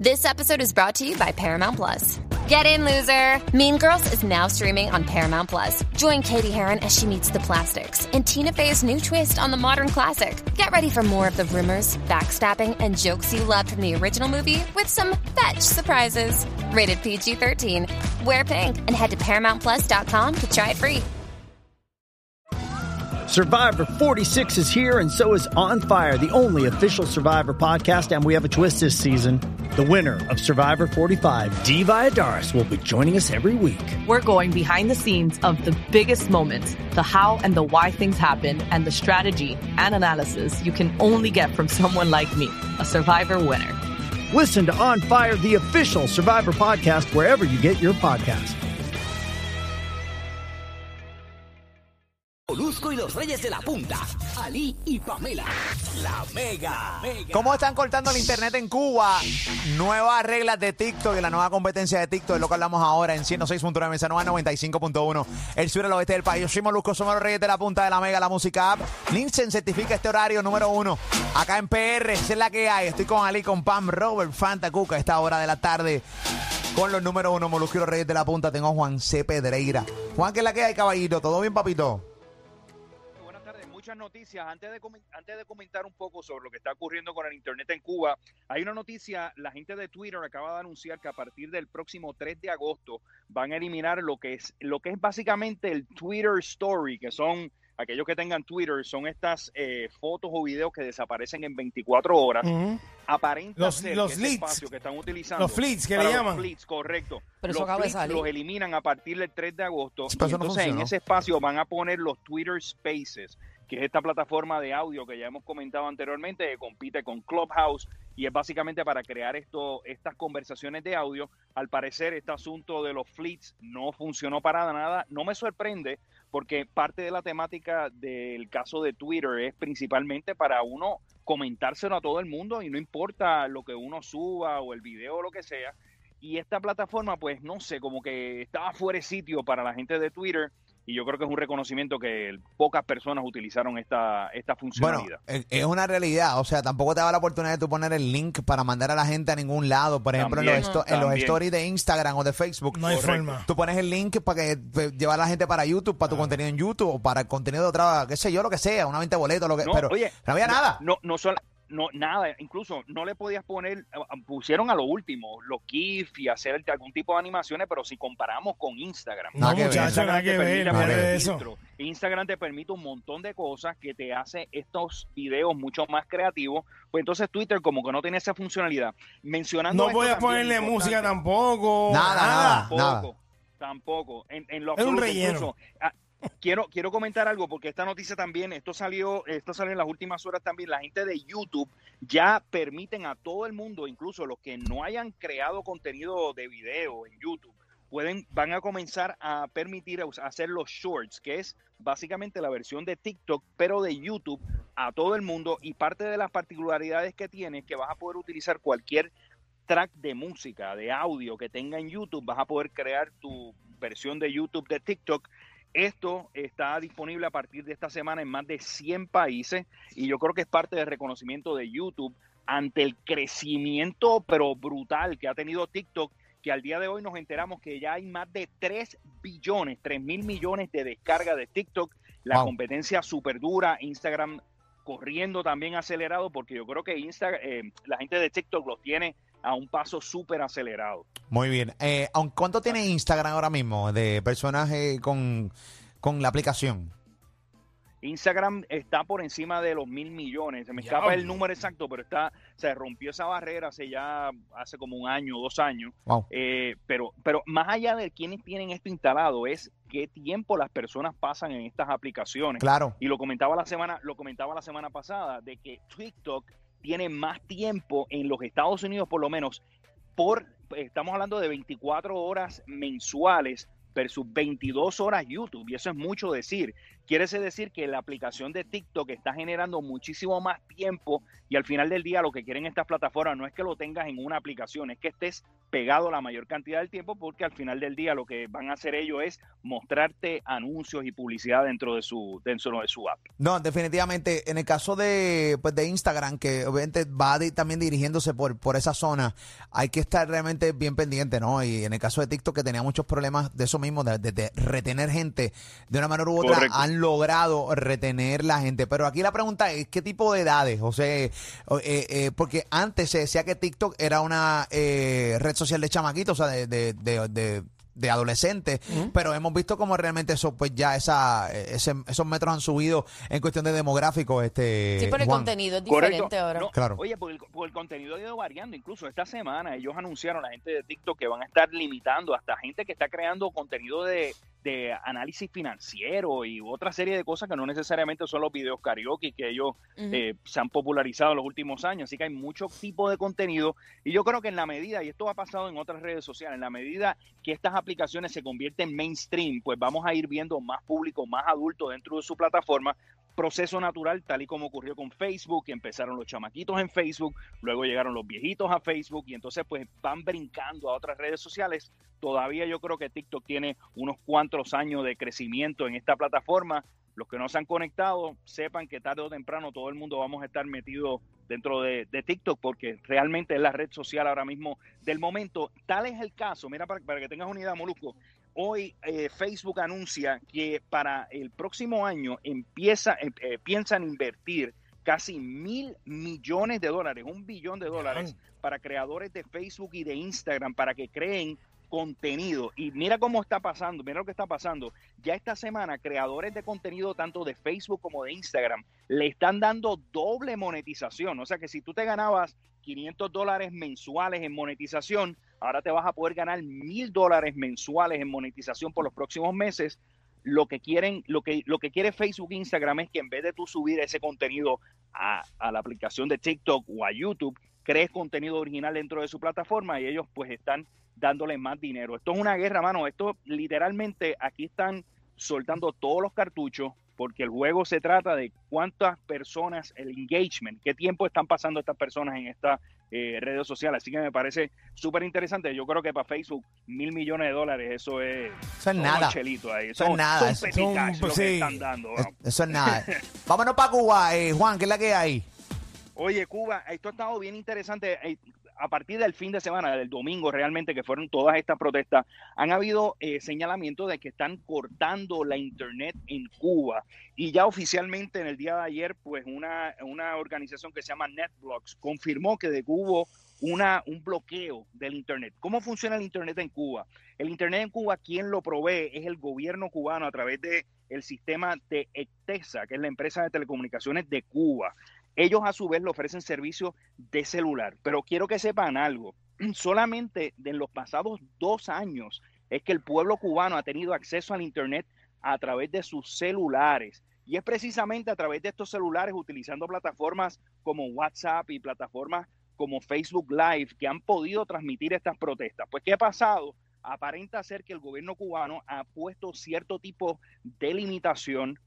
This episode is brought to you by Paramount Plus. Get in, loser! Mean Girls is now streaming on Paramount Plus. Join Katie Heron as she meets the plastics and Tina Fey's new twist on the modern classic. Get ready for more of the rumors, backstabbing, and jokes you loved from the original movie with some fetch surprises. Rated PG 13. Wear pink and head to ParamountPlus.com to try it free. Survivor 46 is here, and so is On Fire, the only official Survivor podcast. And we have a twist this season. The winner of Survivor 45, Dee Valladares, will be joining us every week. We're going behind the scenes of the biggest moments, the how and the why things happen, and the strategy and analysis you can only get from someone like me, a Survivor winner. Listen to On Fire, the official Survivor podcast, wherever you get your podcast. Y los Reyes de la Punta, Ali y Pamela, la Mega. ¿Cómo están cortando el internet en Cuba? Nuevas reglas de TikTok y la nueva competencia de TikTok es lo que hablamos ahora en 106.9 Mesa 95.1. El sur y el oeste del país. Yo soy Molusco, somos los Reyes de la Punta de la Mega, la música app. Nielsen certifica este horario número uno. Acá en PR, es la que hay. Estoy con Ali, con Pam, Robert, Fanta, Cuca, esta hora de la tarde. Con los número uno, Molusco y los Reyes de la Punta, tengo a Juan C. Pedreira. Juan, ¿qué es la que hay, caballito? ¿Todo bien, papito? Muchas noticias. Antes de, antes de comentar un poco sobre lo que está ocurriendo con el Internet en Cuba, hay una noticia. La gente de Twitter acaba de anunciar que a partir del próximo 3 de agosto van a eliminar lo que es, lo que es básicamente el Twitter Story, que son aquellos que tengan Twitter, son estas eh, fotos o videos que desaparecen en 24 horas. Aparenta Los- ser los que ese leads. espacio que están utilizando. Los fleets, que le los llaman. fleets, correcto. Pero eso los acaba de fleets salir. los eliminan a partir del 3 de agosto. Y no entonces en ese espacio van a poner los Twitter Spaces, que es esta plataforma de audio que ya hemos comentado anteriormente, que compite con Clubhouse y es básicamente para crear esto, estas conversaciones de audio. Al parecer, este asunto de los fleets no funcionó para nada. No me sorprende porque parte de la temática del caso de Twitter es principalmente para uno comentárselo a todo el mundo y no importa lo que uno suba o el video o lo que sea. Y esta plataforma, pues no sé, como que estaba fuera de sitio para la gente de Twitter y yo creo que es un reconocimiento que pocas personas utilizaron esta, esta Bueno, funcionalidad. es es una realidad. O sea, tampoco te da la oportunidad de tú poner el link para mandar a la gente a ningún lado. Por ejemplo, en, los, También, esto- en los también. stories de Instagram o de Facebook. No hay forma. Tú pones el link para que llevar a la gente para YouTube, para tu contenido en YouTube o para el contenido de otra, qué sé yo, lo que sea, una venta de boleto, lo que, No, pero oye, no había nada. No, no solo, no, nada, incluso no le podías poner, eh, pusieron a lo último, los GIF y hacer algún tipo de animaciones, pero si comparamos con Instagram. No, nada que ver. ver. eso. Instagram te permite un montón de cosas que te hace estos videos mucho más creativos. Pues entonces Twitter como que no tiene esa funcionalidad. Mencionando No podías ponerle música tampoco. Nada, nada. Tampoco, tampoco. En, en lo Es un relleno. incluso, quiero, quiero comentar algo porque esta noticia también, esto salió, esto salió en las últimas horas también. La gente de YouTube ya permiten a todo el mundo, incluso los que no hayan creado contenido de video en YouTube, pueden, van a comenzar a permitir a hacer los shorts, que es básicamente la versión de TikTok, pero de YouTube a todo el mundo. Y parte de las particularidades que tiene es que vas a poder utilizar cualquier track de música, de audio que tenga en YouTube, vas a poder crear tu versión de YouTube de TikTok. Esto está disponible a partir de esta semana en más de 100 países y yo creo que es parte del reconocimiento de YouTube ante el crecimiento pero brutal que ha tenido TikTok, que al día de hoy nos enteramos que ya hay más de 3 billones, 3 mil millones de descargas de TikTok, la Wow. competencia súper dura, Instagram corriendo también acelerado, porque yo creo que Insta, eh, la gente de TikTok los tiene a un paso súper acelerado. Muy bien. Eh, aun- ¿Cuánto tiene Instagram ahora mismo de personas eh, con, con la aplicación? Instagram está por encima de los mil millones. Se me escapa el número exacto, pero está, se rompió esa barrera hace ya, hace como un año, dos años. Wow. Eh, pero, pero más allá de quienes tienen esto instalado, es qué tiempo las personas pasan en estas aplicaciones. Claro. Y lo comentaba la semana, lo comentaba la semana pasada, de que TikTok tiene más tiempo en los Estados Unidos, por lo menos, por, estamos hablando de 24 horas mensuales versus 22 horas YouTube, y eso es mucho decir. Quiere decir que la aplicación de TikTok está generando muchísimo más tiempo y al final del día lo que quieren estas plataformas no es que lo tengas en una aplicación, es que estés pegado la mayor cantidad del tiempo porque al final del día lo que van a hacer ellos es mostrarte anuncios y publicidad dentro de su dentro de su app. No, definitivamente. En el caso de, pues, de Instagram, que obviamente va di- también dirigiéndose por, por esa zona, hay que estar realmente bien pendiente, ¿no? Y en el caso de TikTok, que tenía muchos problemas de eso mismo, de, de- de retener gente, de una manera u otra Correcto. han logrado retener la gente. Pero aquí la pregunta es, ¿qué tipo de edades? O sea, o- eh, eh, porque antes se decía que TikTok era una eh, red social de chamaquitos, o sea, de, de, de, de- de adolescentes, pero hemos visto como realmente eso, pues ya esa, ese- esos metros han subido en cuestión de demográfico, este Sí, pero el Juan. contenido es Correcto. diferente ahora. No, Claro. Oye, porque el, porque el contenido ha ido variando. Incluso esta semana ellos anunciaron, la gente de TikTok, que van a estar limitando hasta gente que está creando contenido de, de análisis financiero y otra serie de cosas que no necesariamente son los videos karaoke que ellos eh, se han popularizado en los últimos años. Así que hay mucho tipo de contenido. Y yo creo que en la medida, y esto ha pasado en otras redes sociales, en la medida que estas aplicaciones se convierten en mainstream, pues vamos a ir viendo más público, más adulto dentro de su plataforma. Proceso natural, tal y como ocurrió con Facebook, que empezaron los chamaquitos en Facebook, luego llegaron los viejitos a Facebook y entonces pues van brincando a otras redes sociales. Todavía yo creo que TikTok tiene unos cuantos años de crecimiento en esta plataforma. Los que no se han conectado, sepan que tarde o temprano todo el mundo vamos a estar metidos dentro de, de TikTok porque realmente es la red social ahora mismo del momento. Tal es el caso, mira para, para que tengas una idea, Molusco. Hoy eh, Facebook anuncia que para el próximo año empieza, eh, eh, piensan invertir casi mil millones de dólares, un billón de dólares para creadores de Facebook y de Instagram para que creen contenido. Y mira cómo está pasando, mira lo que está pasando. Ya esta semana, creadores de contenido tanto de Facebook como de Instagram le están dando doble monetización. O sea que si tú te ganabas 500 dólares mensuales en monetización, ahora te vas a poder ganar mil dólares mensuales en monetización por los próximos meses. Lo que quieren, lo que, lo que quiere Facebook e Instagram es que en vez de tú subir ese contenido a, a la aplicación de TikTok o a YouTube, crees contenido original dentro de su plataforma y ellos pues están dándole más dinero. Esto es una guerra, mano. Esto literalmente aquí están soltando todos los cartuchos porque el juego se trata de cuántas personas, el engagement, qué tiempo están pasando estas personas en estas eh, redes sociales. Así que me parece súper interesante. Yo creo que para Facebook, mil millones de dólares, eso es, Eso es son nada. unos chelitos ahí. Eso es Son- nada, son eso- son- cash lo que sí. están dando. Es- Eso es nada. Vámonos para Cuba, eh, Juan, ¿qué es la que hay? Oye, Cuba, esto ha estado bien interesante. Eh, A partir del fin de semana, del domingo realmente, que fueron todas estas protestas, han habido eh, señalamientos de que están cortando la internet en Cuba. Y ya oficialmente en el día de ayer, pues una, una organización que se llama NetBlocks confirmó que de Cuba una, un bloqueo del internet. ¿Cómo funciona el internet en Cuba? El internet en Cuba, quien lo provee es el gobierno cubano a través de el sistema de ECTESA, que es la empresa de telecomunicaciones de Cuba. Ellos a su vez le ofrecen servicios de celular, pero quiero que sepan algo. Solamente en los pasados dos años es que el pueblo cubano ha tenido acceso al Internet a través de sus celulares. Y es precisamente a través de estos celulares, utilizando plataformas como WhatsApp y plataformas como Facebook Live, que han podido transmitir estas protestas. Pues, ¿qué ha pasado? Aparenta ser que el gobierno cubano ha puesto cierto tipo de limitación,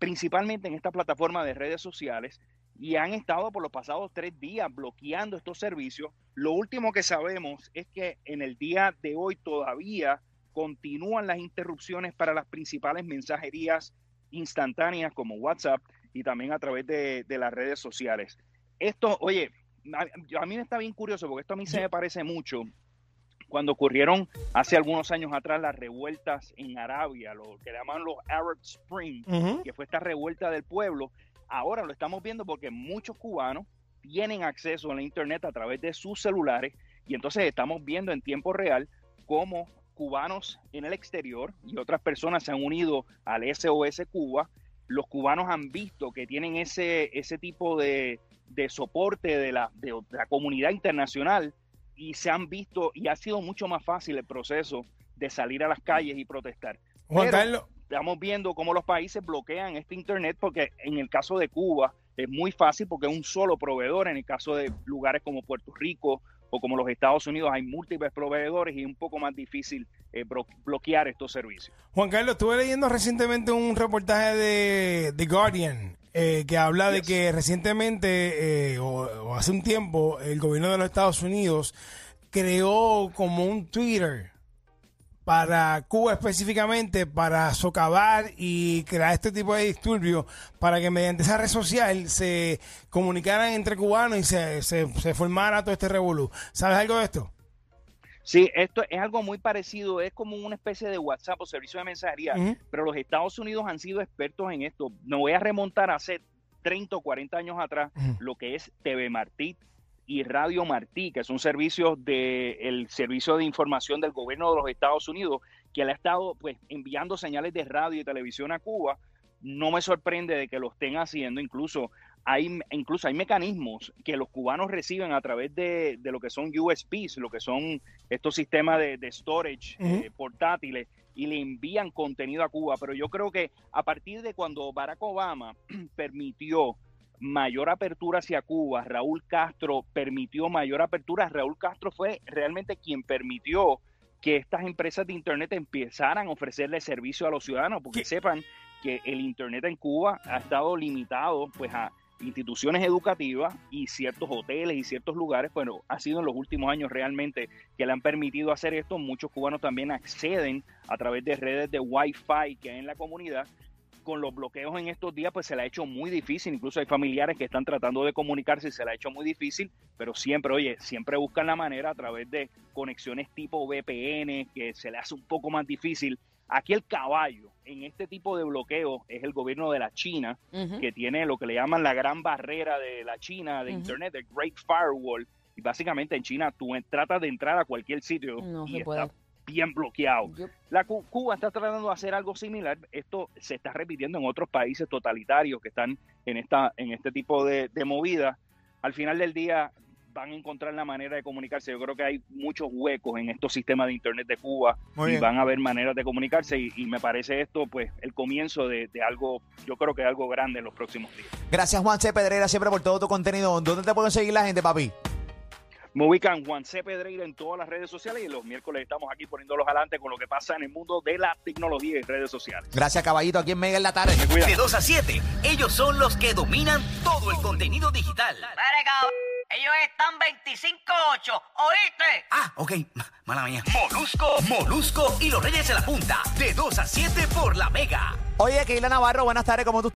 principalmente en esta plataforma de redes sociales, y han estado por los pasados tres días bloqueando estos servicios. Lo último que sabemos es que en el día de hoy todavía continúan las interrupciones para las principales mensajerías instantáneas como WhatsApp y también a través de, de las redes sociales. Esto, oye, a, a mí me está bien curioso porque esto a mí se me parece mucho cuando ocurrieron hace algunos años atrás las revueltas en Arabia, lo que llaman los Arab Spring, que fue esta revuelta del pueblo. Ahora lo estamos viendo porque muchos cubanos tienen acceso a la internet a través de sus celulares y entonces estamos viendo en tiempo real cómo cubanos en el exterior y otras personas se han unido al SOS Cuba. Los cubanos han visto que tienen ese, ese tipo de, de soporte de la, de la comunidad internacional y se han visto y ha sido mucho más fácil el proceso de salir a las calles y protestar. Juan Pero- Carlos, estamos viendo cómo los países bloquean este internet porque en el caso de Cuba es muy fácil porque es un solo proveedor, en el caso de lugares como Puerto Rico o como los Estados Unidos hay múltiples proveedores y es un poco más difícil eh, blo- bloquear estos servicios. Juan Carlos, estuve leyendo recientemente un reportaje de The Guardian eh, que habla de que recientemente eh, o, o hace un tiempo el gobierno de los Estados Unidos creó como un Twitter para Cuba específicamente, para socavar y crear este tipo de disturbios, para que mediante esa red social se comunicaran entre cubanos y se, se, se formara todo este revolú. ¿Sabes algo de esto? Sí, esto es algo muy parecido, es como una especie de WhatsApp o servicio de mensajería, pero los Estados Unidos han sido expertos en esto. Me voy a remontar hace 30 o 40 años atrás, lo que es TV Martí y Radio Martí, que son servicios del Servicio de Información del Gobierno de los Estados Unidos, que le ha estado pues enviando señales de radio y televisión a Cuba. No me sorprende de que lo estén haciendo, incluso hay, incluso hay mecanismos que los cubanos reciben a través de, de lo que son USBs, lo que son estos sistemas de, de storage eh, portátiles, y le envían contenido a Cuba. Pero yo creo que a partir de cuando Barack Obama permitió mayor apertura hacia Cuba, Raúl Castro permitió mayor apertura, Raúl Castro fue realmente quien permitió que estas empresas de Internet empezaran a ofrecerle servicio a los ciudadanos, porque sepan que el Internet en Cuba ha estado limitado pues a instituciones educativas y ciertos hoteles y ciertos lugares, bueno, ha sido en los últimos años realmente que le han permitido hacer esto. Muchos cubanos también acceden a través de redes de Wi-Fi que hay en la comunidad. Con los bloqueos en estos días, pues se le ha hecho muy difícil. Incluso hay familiares que están tratando de comunicarse y se le ha hecho muy difícil, pero siempre, oye, siempre buscan la manera a través de conexiones tipo VPN, que se le hace un poco más difícil. Aquí el caballo en este tipo de bloqueo es el gobierno de la China, que tiene lo que le llaman la gran barrera de la China, de. Internet, el Great Firewall. Y básicamente en China tú tratas de entrar a cualquier sitio No y se está puede. Bien bloqueado. La Cu- Cuba está tratando de hacer algo similar. Esto se está repitiendo en otros países totalitarios que están en esta en este tipo de, de movida. Al final del día van a encontrar la manera de comunicarse. Yo creo que hay muchos huecos en estos sistemas de internet de Cuba Muy y bien. van a haber maneras de comunicarse y, y me parece esto pues el comienzo de, de algo, yo creo que algo grande en los próximos días. Gracias, Juan C. Pedrera, siempre por todo tu contenido. ¿Dónde te pueden seguir la gente, papi? Me ubican Juan C. Pedreira en todas las redes sociales y los miércoles estamos aquí poniéndolos adelante con lo que pasa en el mundo de la tecnología y redes sociales. Gracias, caballito, aquí en Mega en la tarde. De 2 a 7, ellos son los que dominan todo el contenido digital. Ellos están 25-8, ¿oíste? Ah, ok, mala mía. Molusco, Molusco y los Reyes de la Punta. De 2 a 7 por la Mega. Oye, Keila Navarro, buenas tardes, ¿cómo tú